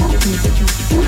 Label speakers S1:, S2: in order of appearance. S1: you, please that you, please that you.